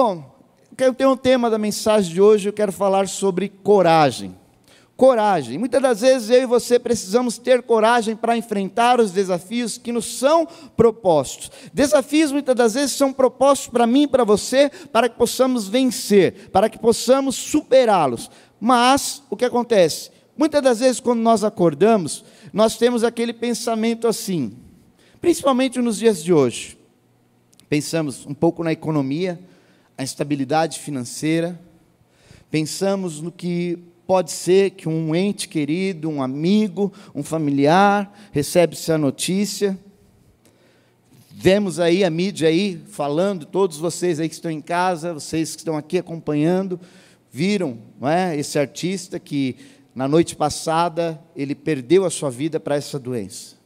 Bom, eu tenho um tema da mensagem de hoje, eu quero falar sobre coragem. Coragem. Muitas das vezes eu e você precisamos ter coragem para enfrentar os desafios que nos são propostos. Desafios muitas das vezes são propostos para mim e para você, para que possamos vencer, para que possamos superá-los. Mas o que acontece? Muitas das vezes quando nós acordamos, nós temos aquele pensamento assim, principalmente nos dias de hoje. Pensamos um pouco na economia, a instabilidade financeira, pensamos no que pode ser que um ente querido, um amigo, um familiar recebe-se a notícia. Vemos aí a mídia aí falando, todos vocês aí que estão em casa, vocês que estão aqui acompanhando, viram, não é, esse artista que na noite passada ele perdeu a sua vida para essa doença.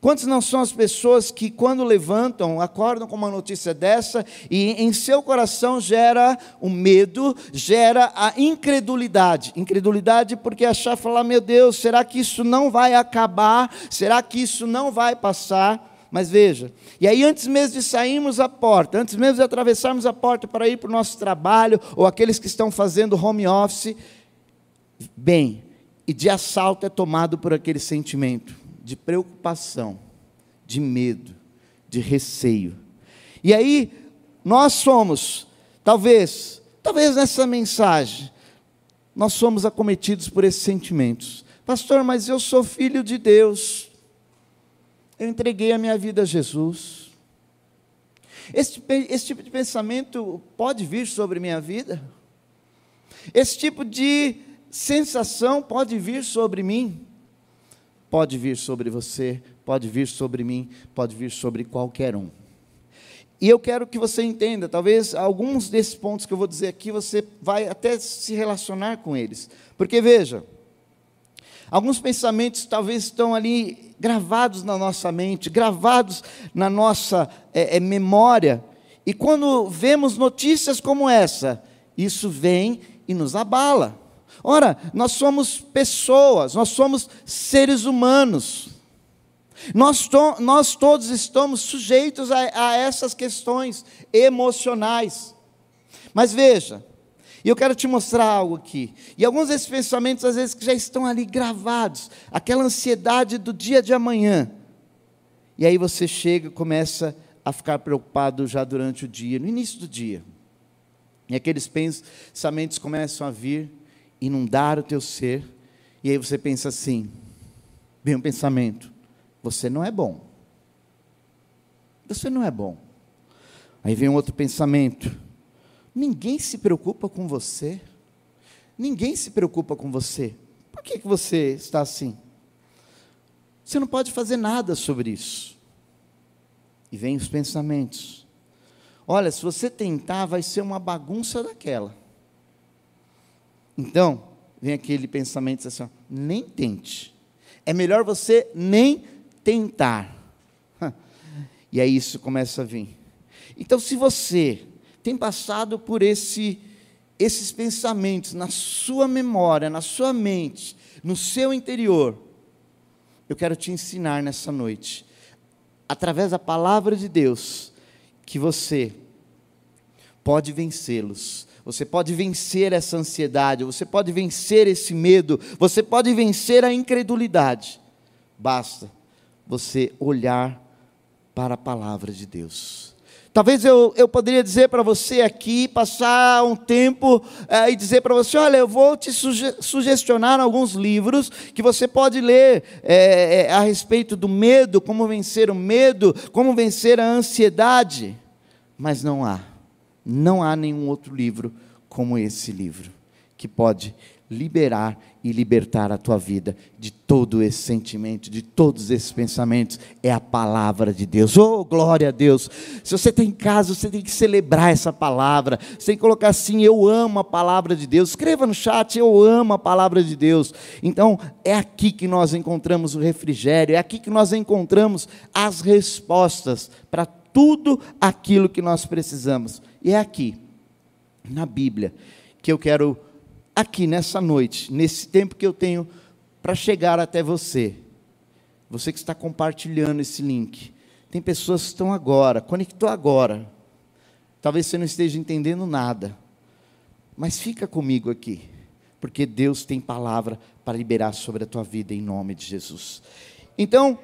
Quantos não são as pessoas que, quando levantam, acordam com uma notícia dessa e em seu coração gera o medo, gera a incredulidade? Incredulidade porque achar, falar, meu Deus, será que isso não vai acabar? Será que isso não vai passar? Mas veja, e aí antes mesmo de sairmos a porta, antes mesmo de atravessarmos a porta para ir para o nosso trabalho, ou aqueles que estão fazendo home office, bem, e de assalto é tomado por aquele sentimento de preocupação, de medo, de receio. E aí, nós somos, talvez, talvez nessa mensagem, nós somos acometidos por esses sentimentos. Pastor, mas eu sou filho de Deus. Eu entreguei a minha vida a Jesus. Esse, esse tipo de pensamento pode vir sobre minha vida? Esse tipo de sensação pode vir sobre mim? Pode vir sobre você, pode vir sobre mim, pode vir sobre qualquer um. E eu quero que você entenda, talvez alguns desses pontos que eu vou dizer aqui, você vai até se relacionar com eles. Porque veja, alguns pensamentos talvez estão ali gravados na nossa mente, gravados na nossa é, é, memória. E quando vemos notícias como essa, isso vem e nos abala. Ora, nós somos pessoas, nós somos seres humanos. Nós, to, nós todos estamos sujeitos a, a essas questões emocionais. Mas veja, e eu quero te mostrar algo aqui. E alguns desses pensamentos, às vezes, que já estão ali gravados, aquela ansiedade do dia de amanhã. E aí você chega e começa a ficar preocupado já durante o dia, no início do dia. E aqueles pensamentos começam a vir, inundar o teu ser, e aí você pensa assim: vem um pensamento, você não é bom. Você não é bom. Aí vem um outro pensamento: ninguém se preocupa com você. Ninguém se preocupa com você. Por que, que você está assim? Você não pode fazer nada sobre isso. E vem os pensamentos. Olha, se você tentar, vai ser uma bagunça daquela. Então, vem aquele pensamento assim: ó, nem tente. É melhor você nem tentar. E aí isso começa a vir. Então, se você tem passado por esse, esses pensamentos na sua memória, na sua mente, no seu interior, eu quero te ensinar nessa noite, através da palavra de Deus, que você pode vencê-los você pode vencer essa ansiedade, você pode vencer esse medo, você pode vencer a incredulidade. Basta você olhar para a palavra de Deus. Talvez eu, eu poderia dizer para você aqui, passar um tempo é, e dizer para você: olha, eu vou te suge sugestionar alguns livros que você pode ler é, é, a respeito do medo, como vencer o medo, como vencer a ansiedade. Mas não há. Não há nenhum outro livro como esse livro que pode liberar e libertar a tua vida de todo esse sentimento, de todos esses pensamentos, é a palavra de Deus. Oh, glória a Deus! Se você está em casa, você tem que celebrar essa palavra. Você tem que colocar assim: Eu amo a palavra de Deus. Escreva no chat: Eu amo a palavra de Deus. Então, é aqui que nós encontramos o refrigério, é aqui que nós encontramos as respostas para tudo aquilo que nós precisamos. E é aqui, na Bíblia, que eu quero, aqui nessa noite, nesse tempo que eu tenho para chegar até você, você que está compartilhando esse link. Tem pessoas que estão agora, conectou agora. Talvez você não esteja entendendo nada, mas fica comigo aqui, porque Deus tem palavra para liberar sobre a tua vida em nome de Jesus. Então,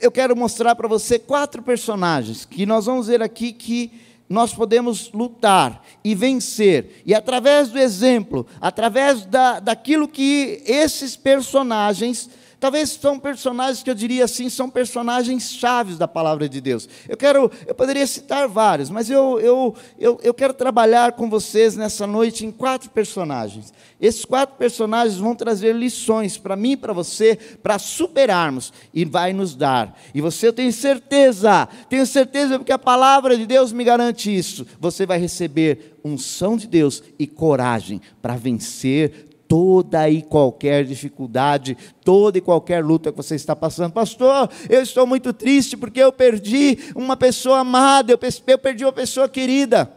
eu quero mostrar para você quatro personagens que nós vamos ver aqui que nós podemos lutar e vencer, e através do exemplo, através da, daquilo que esses personagens Talvez são personagens que eu diria assim, são personagens chaves da palavra de Deus. Eu quero, eu poderia citar vários, mas eu, eu, eu, eu quero trabalhar com vocês nessa noite em quatro personagens. Esses quatro personagens vão trazer lições para mim e para você, para superarmos, e vai nos dar. E você, eu tenho certeza, tenho certeza, porque a palavra de Deus me garante isso. Você vai receber unção de Deus e coragem para vencer toda e qualquer dificuldade, toda e qualquer luta que você está passando. Pastor, eu estou muito triste porque eu perdi uma pessoa amada, eu perdi uma pessoa querida.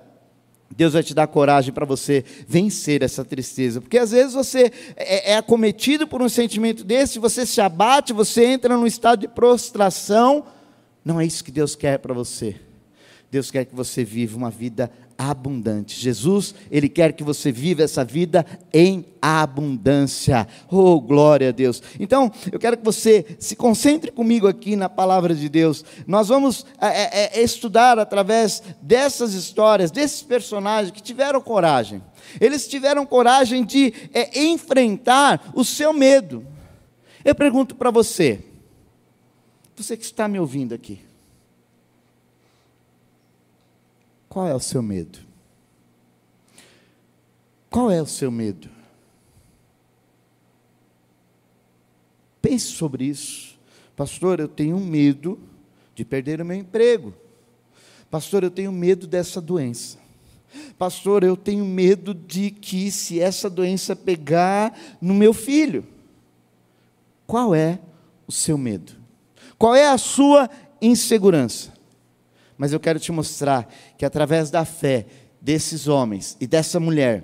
Deus vai te dar coragem para você vencer essa tristeza, porque às vezes você é, é acometido por um sentimento desse, você se abate, você entra num estado de prostração. Não é isso que Deus quer para você. Deus quer que você viva uma vida abundante. Jesus, Ele quer que você viva essa vida em abundância. Oh, glória a Deus. Então, eu quero que você se concentre comigo aqui na palavra de Deus. Nós vamos é, é, é estudar através dessas histórias, desses personagens que tiveram coragem. Eles tiveram coragem de é, enfrentar o seu medo. Eu pergunto para você, você que está me ouvindo aqui, Qual é o seu medo? Qual é o seu medo? Pense sobre isso. Pastor, eu tenho medo de perder o meu emprego. Pastor, eu tenho medo dessa doença. Pastor, eu tenho medo de que se essa doença pegar no meu filho. Qual é o seu medo? Qual é a sua insegurança? Mas eu quero te mostrar que através da fé desses homens e dessa mulher,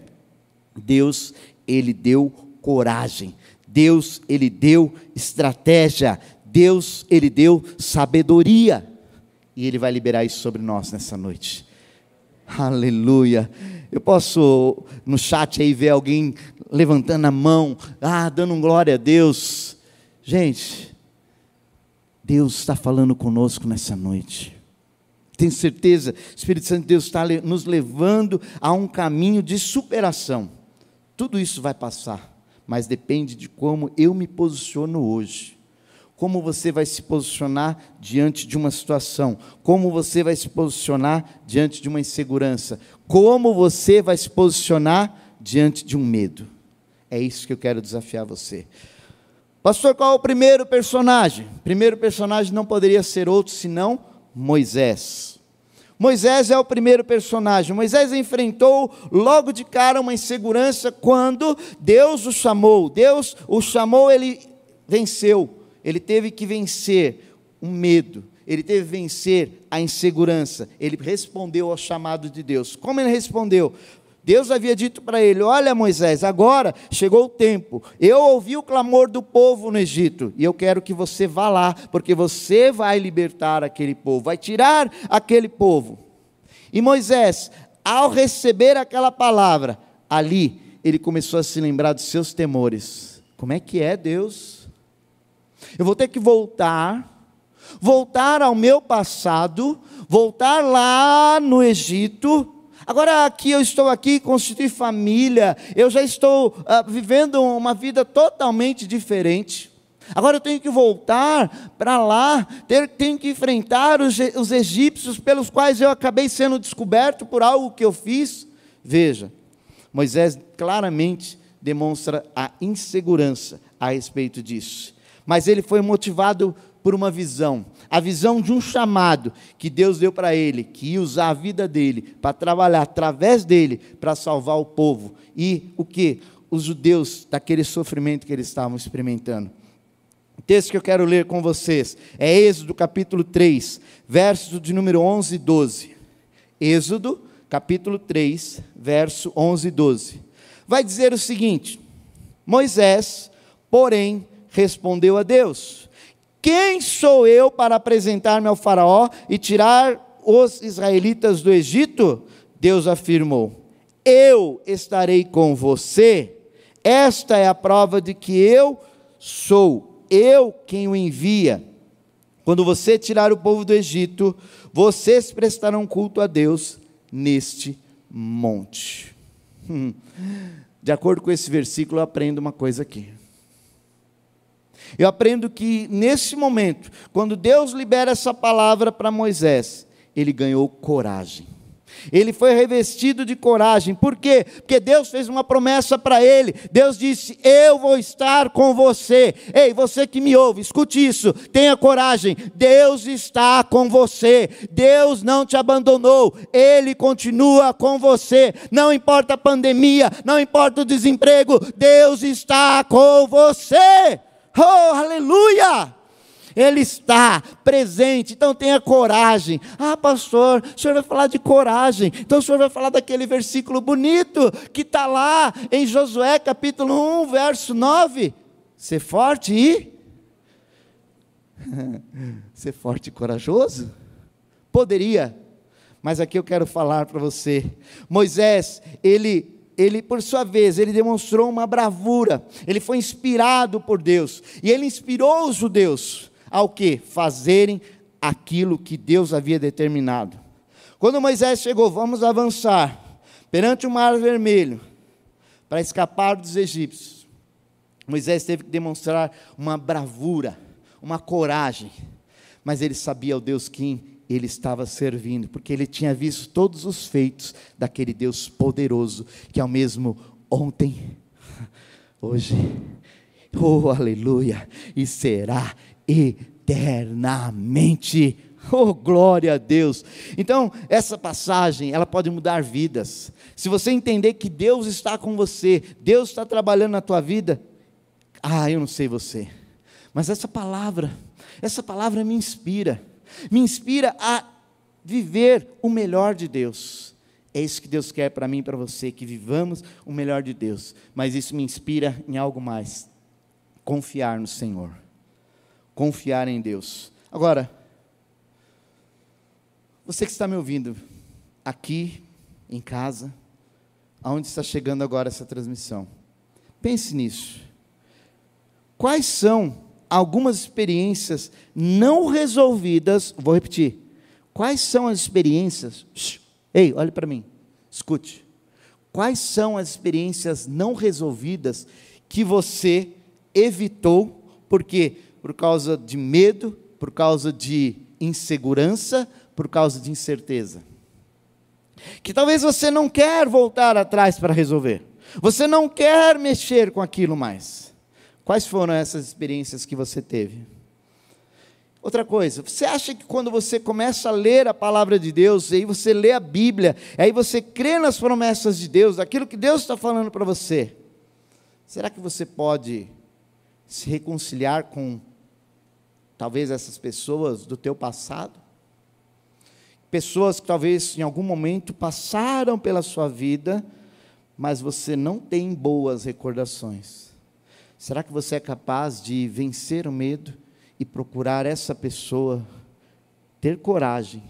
Deus, ele deu coragem. Deus, ele deu estratégia. Deus, ele deu sabedoria. E ele vai liberar isso sobre nós nessa noite. Aleluia. Eu posso no chat aí ver alguém levantando a mão, ah, dando um glória a Deus. Gente, Deus está falando conosco nessa noite. Tenho certeza, o Espírito Santo de Deus está nos levando a um caminho de superação. Tudo isso vai passar, mas depende de como eu me posiciono hoje. Como você vai se posicionar diante de uma situação? Como você vai se posicionar diante de uma insegurança? Como você vai se posicionar diante de um medo? É isso que eu quero desafiar você. Pastor, qual é o primeiro personagem? Primeiro personagem não poderia ser outro senão Moisés. Moisés é o primeiro personagem. Moisés enfrentou logo de cara uma insegurança quando Deus o chamou. Deus o chamou, ele venceu. Ele teve que vencer um medo. Ele teve que vencer a insegurança. Ele respondeu ao chamado de Deus. Como ele respondeu? Deus havia dito para ele: Olha, Moisés, agora chegou o tempo. Eu ouvi o clamor do povo no Egito, e eu quero que você vá lá, porque você vai libertar aquele povo, vai tirar aquele povo. E Moisés, ao receber aquela palavra, ali ele começou a se lembrar dos seus temores. Como é que é, Deus? Eu vou ter que voltar, voltar ao meu passado, voltar lá no Egito Agora aqui eu estou aqui, constitui família, eu já estou uh, vivendo uma vida totalmente diferente. Agora eu tenho que voltar para lá, ter, tenho que enfrentar os, os egípcios pelos quais eu acabei sendo descoberto por algo que eu fiz. Veja, Moisés claramente demonstra a insegurança a respeito disso. Mas ele foi motivado por uma visão, a visão de um chamado que Deus deu para ele, que ia usar a vida dele para trabalhar através dele para salvar o povo e o que? Os judeus daquele sofrimento que eles estavam experimentando. O texto que eu quero ler com vocês é Êxodo capítulo 3, versos de número 11 e 12. Êxodo capítulo 3, verso 11 e 12. Vai dizer o seguinte: Moisés, porém, respondeu a Deus: quem sou eu para apresentar-me ao Faraó e tirar os israelitas do Egito, Deus afirmou: Eu estarei com você. Esta é a prova de que eu sou, eu quem o envia. Quando você tirar o povo do Egito, vocês prestarão culto a Deus neste monte. De acordo com esse versículo, eu aprendo uma coisa aqui. Eu aprendo que nesse momento, quando Deus libera essa palavra para Moisés, ele ganhou coragem. Ele foi revestido de coragem. Por quê? Porque Deus fez uma promessa para ele. Deus disse: Eu vou estar com você. Ei, você que me ouve, escute isso. Tenha coragem. Deus está com você. Deus não te abandonou. Ele continua com você. Não importa a pandemia, não importa o desemprego. Deus está com você. Oh, aleluia! Ele está presente, então tenha coragem. Ah, pastor, o senhor vai falar de coragem, então o senhor vai falar daquele versículo bonito que está lá em Josué capítulo 1, verso 9. Ser forte e. Ser forte e corajoso? Poderia, mas aqui eu quero falar para você. Moisés, ele ele, por sua vez, ele demonstrou uma bravura, ele foi inspirado por Deus, e ele inspirou os judeus ao que? Fazerem aquilo que Deus havia determinado. Quando Moisés chegou, vamos avançar, perante o mar vermelho, para escapar dos egípcios, Moisés teve que demonstrar uma bravura, uma coragem, mas ele sabia o Deus que ele estava servindo, porque ele tinha visto todos os feitos daquele Deus poderoso, que é o mesmo ontem, hoje, oh aleluia, e será eternamente. Oh, glória a Deus. Então, essa passagem, ela pode mudar vidas. Se você entender que Deus está com você, Deus está trabalhando na tua vida, ah, eu não sei você, mas essa palavra, essa palavra me inspira, me inspira a viver o melhor de Deus. É isso que Deus quer para mim e para você, que vivamos o melhor de Deus. Mas isso me inspira em algo mais: confiar no Senhor confiar em Deus. Agora, você que está me ouvindo aqui, em casa, aonde está chegando agora essa transmissão, pense nisso. Quais são algumas experiências não resolvidas? Vou repetir. Quais são as experiências? Ei, olhe para mim, escute. Quais são as experiências não resolvidas que você evitou? Porque por causa de medo, por causa de insegurança, por causa de incerteza. Que talvez você não quer voltar atrás para resolver. Você não quer mexer com aquilo mais. Quais foram essas experiências que você teve? Outra coisa, você acha que quando você começa a ler a palavra de Deus, aí você lê a Bíblia, aí você crê nas promessas de Deus, aquilo que Deus está falando para você, será que você pode se reconciliar com talvez essas pessoas do teu passado, pessoas que talvez em algum momento passaram pela sua vida, mas você não tem boas recordações. Será que você é capaz de vencer o medo e procurar essa pessoa, ter coragem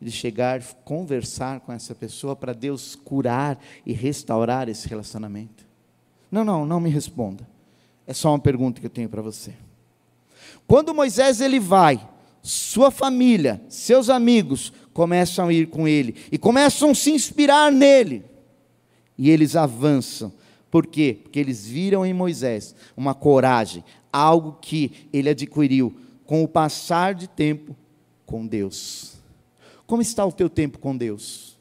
de chegar, conversar com essa pessoa para Deus curar e restaurar esse relacionamento? Não, não, não me responda. É só uma pergunta que eu tenho para você. Quando Moisés ele vai, sua família, seus amigos começam a ir com ele e começam a se inspirar nele. E eles avançam. Por quê? Porque eles viram em Moisés uma coragem, algo que ele adquiriu com o passar de tempo com Deus. Como está o teu tempo com Deus?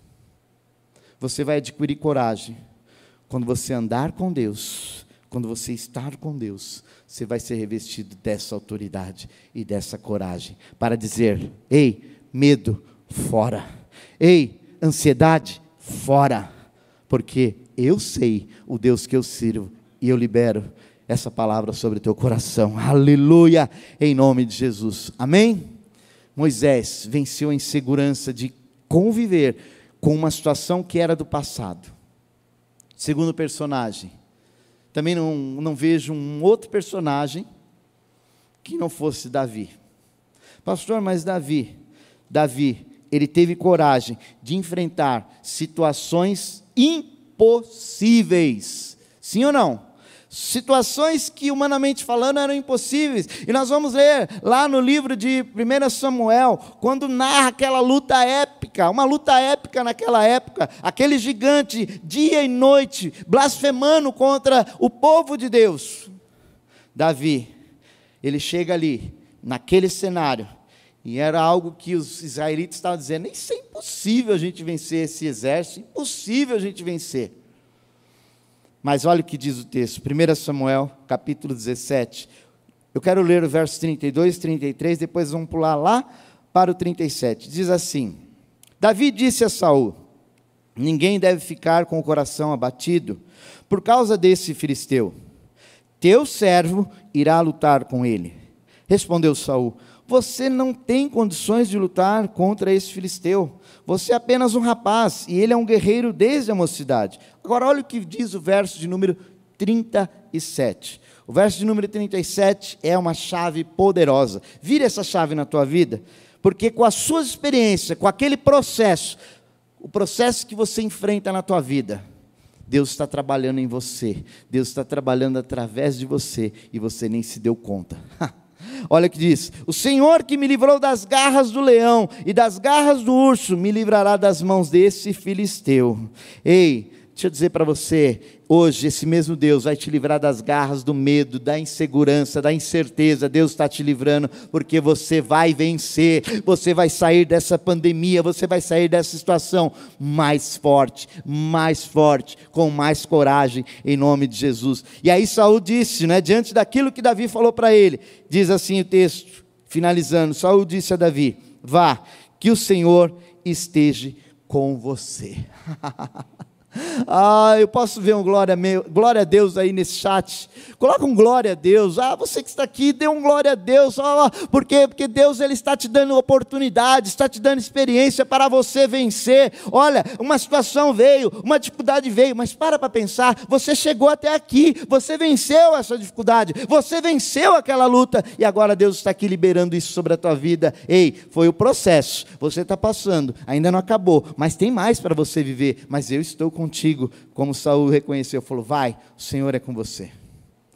Você vai adquirir coragem quando você andar com Deus, quando você estar com Deus, você vai ser revestido dessa autoridade e dessa coragem para dizer: ei, medo, fora. Ei, ansiedade, fora. Porque eu sei o Deus que eu sirvo e eu libero essa palavra sobre o teu coração. Aleluia, em nome de Jesus. Amém? Moisés venceu a insegurança de conviver com uma situação que era do passado. Segundo personagem, também não, não vejo um outro personagem que não fosse Davi. Pastor, mas Davi, Davi, ele teve coragem de enfrentar situações impossíveis. Sim ou não? situações que, humanamente falando, eram impossíveis. E nós vamos ler lá no livro de 1 Samuel, quando narra aquela luta épica, uma luta épica naquela época, aquele gigante, dia e noite, blasfemando contra o povo de Deus. Davi, ele chega ali, naquele cenário, e era algo que os israelitas estavam dizendo: isso é impossível a gente vencer esse exército, impossível a gente vencer. Mas olha o que diz o texto, 1 Samuel, capítulo 17. Eu quero ler o verso 32 e 33, depois vamos pular lá para o 37. Diz assim: Davi disse a Saul: Ninguém deve ficar com o coração abatido por causa desse filisteu. Teu servo irá lutar com ele. Respondeu Saul: Você não tem condições de lutar contra esse filisteu você é apenas um rapaz e ele é um guerreiro desde a mocidade. Agora, olha o que diz o verso de número 37. O verso de número 37 é uma chave poderosa. Vira essa chave na tua vida, porque com as suas experiências, com aquele processo, o processo que você enfrenta na tua vida, Deus está trabalhando em você, Deus está trabalhando através de você e você nem se deu conta. Olha o que diz: O Senhor que me livrou das garras do leão e das garras do urso, me livrará das mãos desse filisteu. Ei, deixa eu dizer para você, Hoje, esse mesmo Deus vai te livrar das garras do medo, da insegurança, da incerteza. Deus está te livrando, porque você vai vencer, você vai sair dessa pandemia, você vai sair dessa situação mais forte, mais forte, com mais coragem, em nome de Jesus. E aí, Saul disse, né, diante daquilo que Davi falou para ele, diz assim o texto, finalizando: Saul disse a Davi: Vá, que o Senhor esteja com você. Ah, eu posso ver um glória, meu, glória a Deus aí nesse chat. Coloca um glória a Deus. Ah, você que está aqui, dê um glória a Deus. Ah, por quê? Porque Deus ele está te dando oportunidade, está te dando experiência para você vencer. Olha, uma situação veio, uma dificuldade veio, mas para para pensar, você chegou até aqui, você venceu essa dificuldade, você venceu aquela luta e agora Deus está aqui liberando isso sobre a tua vida. Ei, foi o processo. Você está passando, ainda não acabou, mas tem mais para você viver, mas eu estou com contigo, como Saul reconheceu, falou: Vai, o Senhor é com você.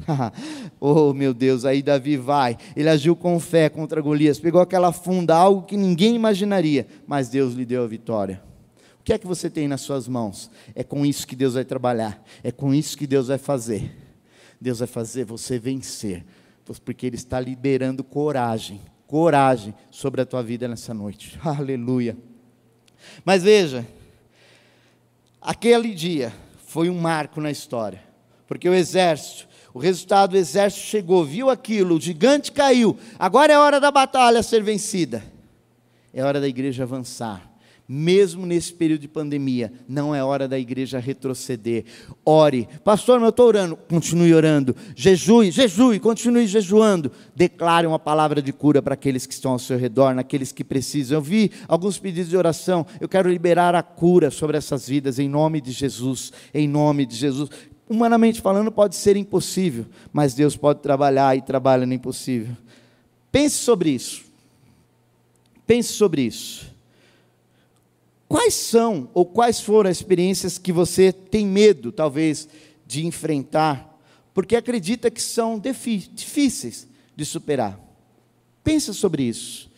oh meu Deus, aí Davi vai. Ele agiu com fé contra Golias, pegou aquela funda, algo que ninguém imaginaria, mas Deus lhe deu a vitória. O que é que você tem nas suas mãos? É com isso que Deus vai trabalhar, é com isso que Deus vai fazer. Deus vai fazer você vencer, porque Ele está liberando coragem, coragem sobre a tua vida nessa noite. Aleluia. Mas veja, Aquele dia foi um marco na história, porque o exército, o resultado do exército chegou, viu aquilo, o gigante caiu, agora é hora da batalha ser vencida, é hora da igreja avançar, mesmo nesse período de pandemia, não é hora da igreja retroceder. Ore, pastor, eu estou orando, continue orando, jejue, jejue, continue jejuando. Declare uma palavra de cura para aqueles que estão ao seu redor, naqueles que precisam. Eu vi alguns pedidos de oração, eu quero liberar a cura sobre essas vidas, em nome de Jesus, em nome de Jesus. Humanamente falando, pode ser impossível, mas Deus pode trabalhar e trabalha no impossível. Pense sobre isso. Pense sobre isso. Quais são ou quais foram as experiências que você tem medo, talvez, de enfrentar, porque acredita que são difíceis de superar? Pensa sobre isso.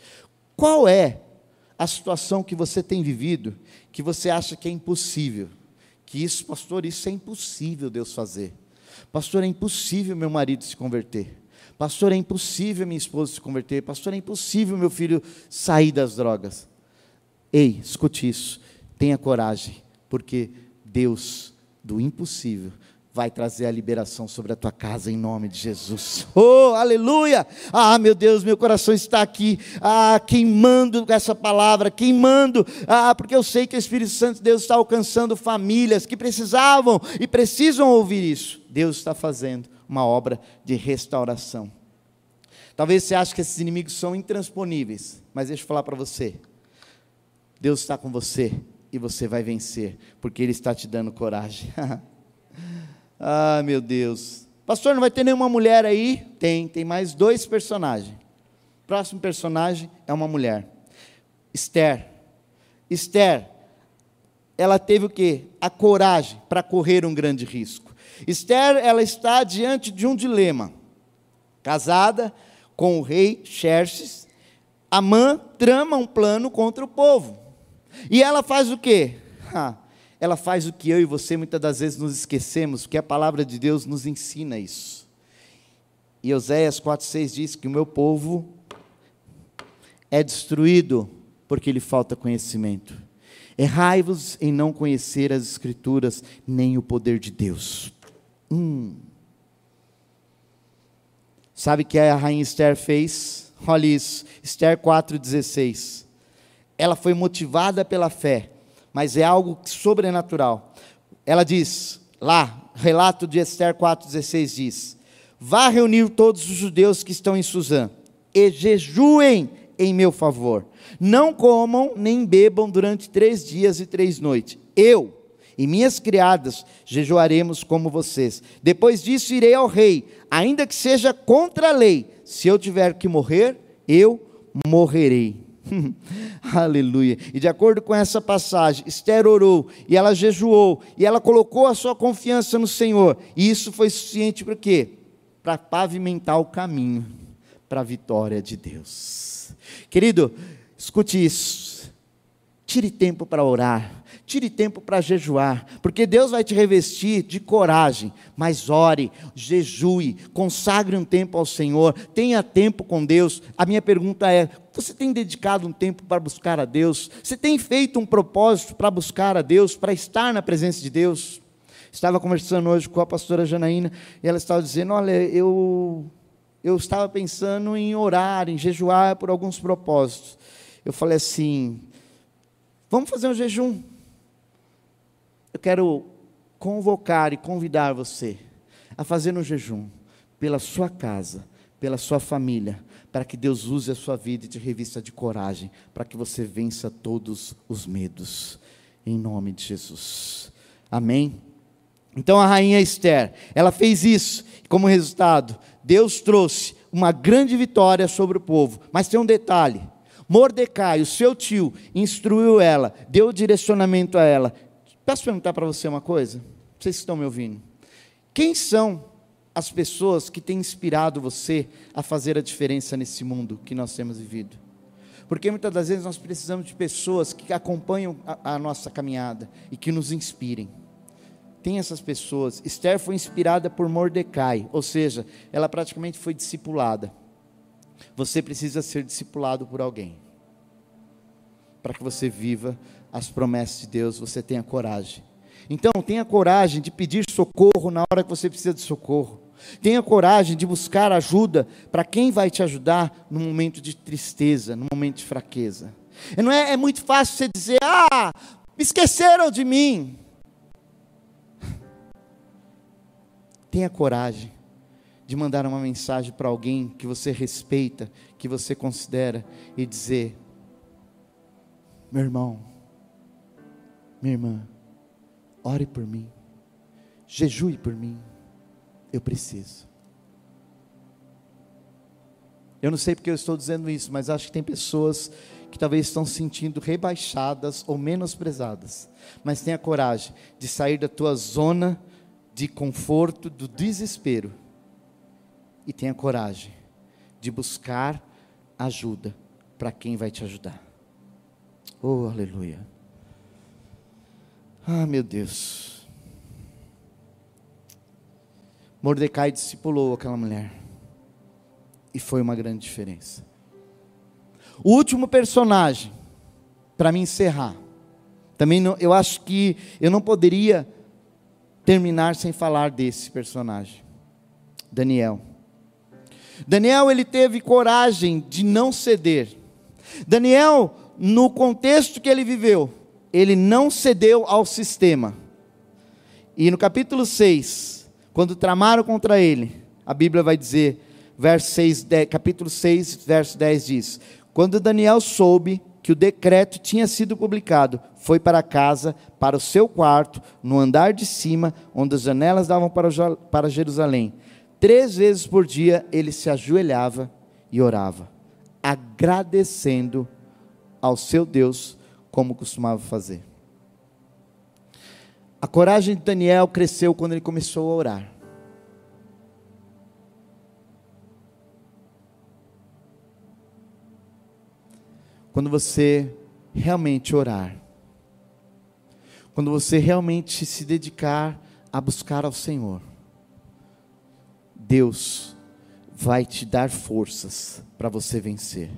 Qual é a situação que você tem vivido que você acha que é impossível? Que isso, pastor, isso é impossível Deus fazer. Pastor, é impossível meu marido se converter. Pastor, é impossível minha esposa se converter. Pastor, é impossível meu filho sair das drogas. Ei, escute isso. Tenha coragem, porque Deus do impossível vai trazer a liberação sobre a tua casa em nome de Jesus. Oh, aleluia! Ah, meu Deus, meu coração está aqui, ah, queimando essa palavra, queimando, ah, porque eu sei que o Espírito Santo de Deus está alcançando famílias que precisavam e precisam ouvir isso. Deus está fazendo uma obra de restauração. Talvez você ache que esses inimigos são intransponíveis, mas deixa eu falar para você. Deus está com você e você vai vencer, porque Ele está te dando coragem. ah, meu Deus. Pastor, não vai ter nenhuma mulher aí? Tem, tem mais dois personagens. Próximo personagem é uma mulher. Esther. Esther, ela teve o quê? A coragem para correr um grande risco. Esther, ela está diante de um dilema. Casada com o rei Xerxes, Amã trama um plano contra o povo. E ela faz o quê? ela faz o que eu e você muitas das vezes nos esquecemos, porque a palavra de Deus nos ensina isso. E Oséias 4,6 diz que o meu povo é destruído porque lhe falta conhecimento. Errai-vos em não conhecer as Escrituras, nem o poder de Deus. Hum. Sabe o que a rainha Esther fez? Olha isso, Esther 4,16. Ela foi motivada pela fé, mas é algo sobrenatural. Ela diz, lá, relato de Esther 4,16 diz: Vá reunir todos os judeus que estão em Suzã, e jejuem em meu favor. Não comam nem bebam durante três dias e três noites. Eu e minhas criadas jejuaremos como vocês. Depois disso irei ao rei, ainda que seja contra a lei. Se eu tiver que morrer, eu morrerei. Aleluia. E de acordo com essa passagem, Esther orou e ela jejuou e ela colocou a sua confiança no Senhor. E isso foi suficiente para quê? Para pavimentar o caminho para a vitória de Deus. Querido, escute isso. Tire tempo para orar. Tire tempo para jejuar, porque Deus vai te revestir de coragem, mas ore, jejue, consagre um tempo ao Senhor, tenha tempo com Deus. A minha pergunta é: você tem dedicado um tempo para buscar a Deus? Você tem feito um propósito para buscar a Deus, para estar na presença de Deus? Estava conversando hoje com a pastora Janaína e ela estava dizendo: Olha, eu, eu estava pensando em orar, em jejuar por alguns propósitos. Eu falei assim: vamos fazer um jejum eu quero convocar e convidar você a fazer um jejum pela sua casa, pela sua família, para que Deus use a sua vida de revista de coragem, para que você vença todos os medos, em nome de Jesus. Amém? Então a rainha Esther, ela fez isso, como resultado, Deus trouxe uma grande vitória sobre o povo. Mas tem um detalhe: Mordecai, o seu tio, instruiu ela, deu direcionamento a ela, Posso perguntar para você uma coisa? Vocês estão me ouvindo. Quem são as pessoas que têm inspirado você a fazer a diferença nesse mundo que nós temos vivido? Porque muitas das vezes nós precisamos de pessoas que acompanham a, a nossa caminhada e que nos inspirem. Tem essas pessoas. Esther foi inspirada por Mordecai, ou seja, ela praticamente foi discipulada. Você precisa ser discipulado por alguém para que você viva as promessas de Deus, você tenha coragem. Então, tenha coragem de pedir socorro na hora que você precisa de socorro. Tenha coragem de buscar ajuda para quem vai te ajudar no momento de tristeza, no momento de fraqueza. E não é, é muito fácil você dizer: Ah, me esqueceram de mim. Tenha coragem de mandar uma mensagem para alguém que você respeita, que você considera, e dizer: Meu irmão, minha irmã, ore por mim, jejue por mim, eu preciso. Eu não sei porque eu estou dizendo isso, mas acho que tem pessoas que talvez estão se sentindo rebaixadas ou menosprezadas, mas tenha coragem de sair da tua zona de conforto, do desespero, e tenha coragem de buscar ajuda para quem vai te ajudar. Oh, aleluia. Ah, meu Deus. Mordecai discipulou aquela mulher. E foi uma grande diferença. O último personagem, para me encerrar. Também não, eu acho que eu não poderia terminar sem falar desse personagem. Daniel. Daniel ele teve coragem de não ceder. Daniel, no contexto que ele viveu, ele não cedeu ao sistema. E no capítulo 6, quando tramaram contra ele, a Bíblia vai dizer, verso 6, 10, capítulo 6, verso 10 diz: Quando Daniel soube que o decreto tinha sido publicado, foi para casa, para o seu quarto, no andar de cima, onde as janelas davam para, Jerusalém. Três vezes por dia ele se ajoelhava e orava, agradecendo ao seu Deus como costumava fazer. A coragem de Daniel cresceu quando ele começou a orar. Quando você realmente orar, quando você realmente se dedicar a buscar ao Senhor, Deus vai te dar forças para você vencer.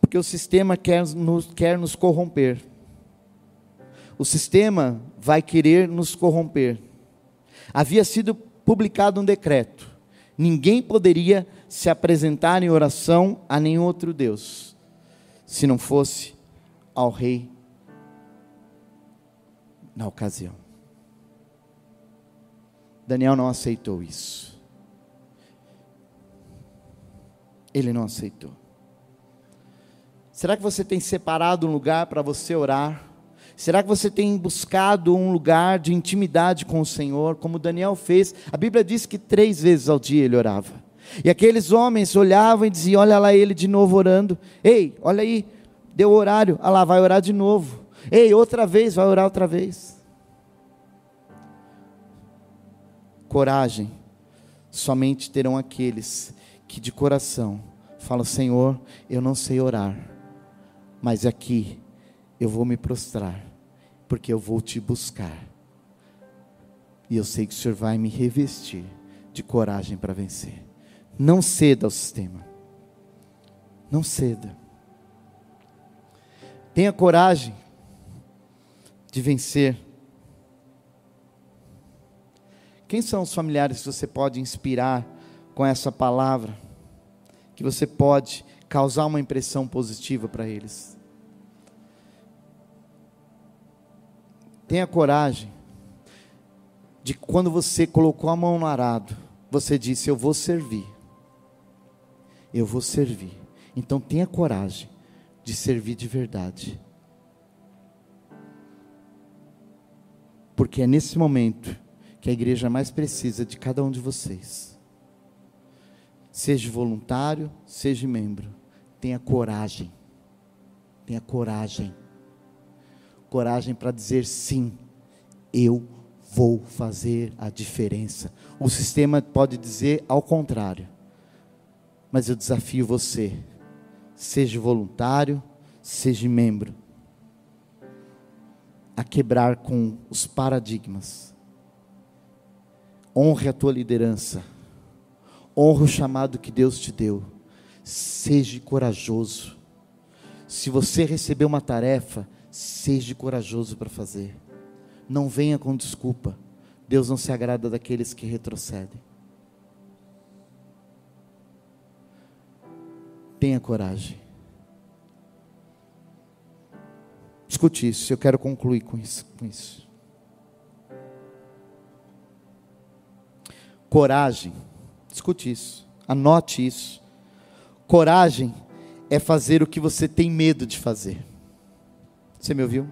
Porque o sistema quer nos, quer nos corromper. O sistema vai querer nos corromper. Havia sido publicado um decreto: ninguém poderia se apresentar em oração a nenhum outro Deus, se não fosse ao rei na ocasião. Daniel não aceitou isso. Ele não aceitou. Será que você tem separado um lugar para você orar? Será que você tem buscado um lugar de intimidade com o Senhor, como Daniel fez? A Bíblia diz que três vezes ao dia ele orava. E aqueles homens olhavam e diziam: Olha lá ele de novo orando. Ei, olha aí, deu horário. Ah lá, vai orar de novo. Ei, outra vez, vai orar outra vez. Coragem, somente terão aqueles que de coração falam: Senhor, eu não sei orar, mas aqui eu vou me prostrar, porque eu vou te buscar. E eu sei que o Senhor vai me revestir de coragem para vencer. Não ceda ao sistema. Não ceda. Tenha coragem de vencer. Quem são os familiares que você pode inspirar com essa palavra? Que você pode causar uma impressão positiva para eles? Tenha coragem de quando você colocou a mão no arado, você disse: Eu vou servir. Eu vou servir. Então tenha coragem de servir de verdade. Porque é nesse momento que a igreja mais precisa de cada um de vocês. Seja voluntário, seja membro. Tenha coragem. Tenha coragem coragem para dizer sim, eu vou fazer a diferença. O sistema pode dizer ao contrário, mas eu desafio você, seja voluntário, seja membro, a quebrar com os paradigmas. Honre a tua liderança, honre o chamado que Deus te deu, seja corajoso. Se você receber uma tarefa, Seja corajoso para fazer. Não venha com desculpa. Deus não se agrada daqueles que retrocedem. Tenha coragem. Escute isso, eu quero concluir com isso. Com isso. Coragem, escute isso, anote isso. Coragem é fazer o que você tem medo de fazer. Você me ouviu?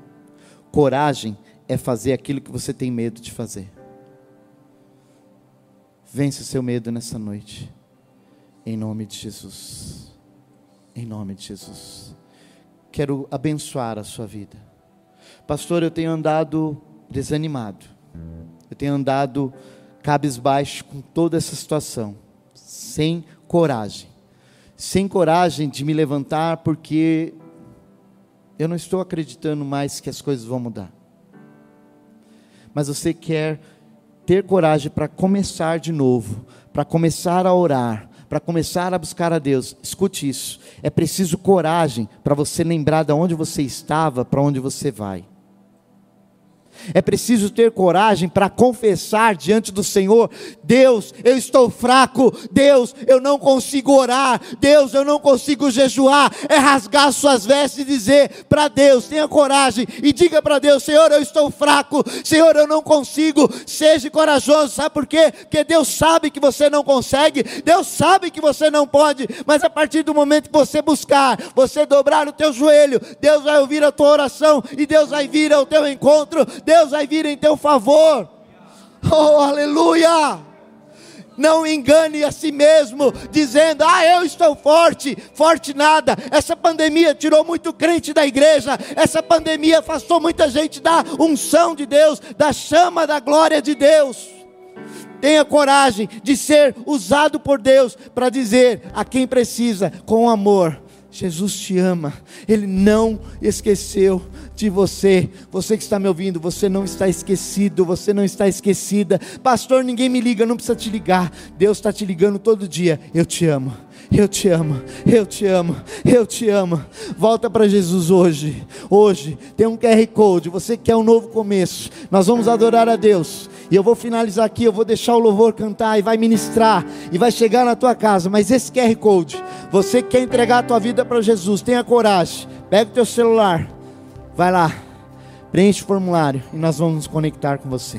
Coragem é fazer aquilo que você tem medo de fazer. Vence o seu medo nessa noite. Em nome de Jesus. Em nome de Jesus. Quero abençoar a sua vida. Pastor, eu tenho andado desanimado. Eu tenho andado cabisbaixo com toda essa situação. Sem coragem. Sem coragem de me levantar porque eu não estou acreditando mais que as coisas vão mudar. Mas você quer ter coragem para começar de novo, para começar a orar, para começar a buscar a Deus. Escute isso. É preciso coragem para você lembrar de onde você estava, para onde você vai. É preciso ter coragem para confessar diante do Senhor: Deus, eu estou fraco. Deus, eu não consigo orar. Deus, eu não consigo jejuar. É rasgar suas vestes e dizer para Deus: tenha coragem e diga para Deus: Senhor, eu estou fraco. Senhor, eu não consigo. Seja corajoso. Sabe por quê? Porque Deus sabe que você não consegue. Deus sabe que você não pode. Mas a partir do momento que você buscar, você dobrar o teu joelho, Deus vai ouvir a tua oração e Deus vai vir ao teu encontro. Deus vai vir em teu favor. Oh, aleluia! Não engane a si mesmo, dizendo: Ah, eu estou forte. Forte nada. Essa pandemia tirou muito crente da igreja. Essa pandemia afastou muita gente da unção de Deus, da chama da glória de Deus. Tenha coragem de ser usado por Deus para dizer a quem precisa, com amor: Jesus te ama, Ele não esqueceu de você. Você que está me ouvindo, você não está esquecido, você não está esquecida. Pastor, ninguém me liga, não precisa te ligar. Deus está te ligando todo dia. Eu te amo. Eu te amo, eu te amo, eu te amo. Volta para Jesus hoje. Hoje tem um QR Code. Você quer um novo começo? Nós vamos adorar a Deus. E eu vou finalizar aqui, eu vou deixar o louvor cantar e vai ministrar e vai chegar na tua casa. Mas esse QR Code, você quer entregar a tua vida para Jesus, tenha coragem. Pega o teu celular, vai lá, preenche o formulário e nós vamos nos conectar com você.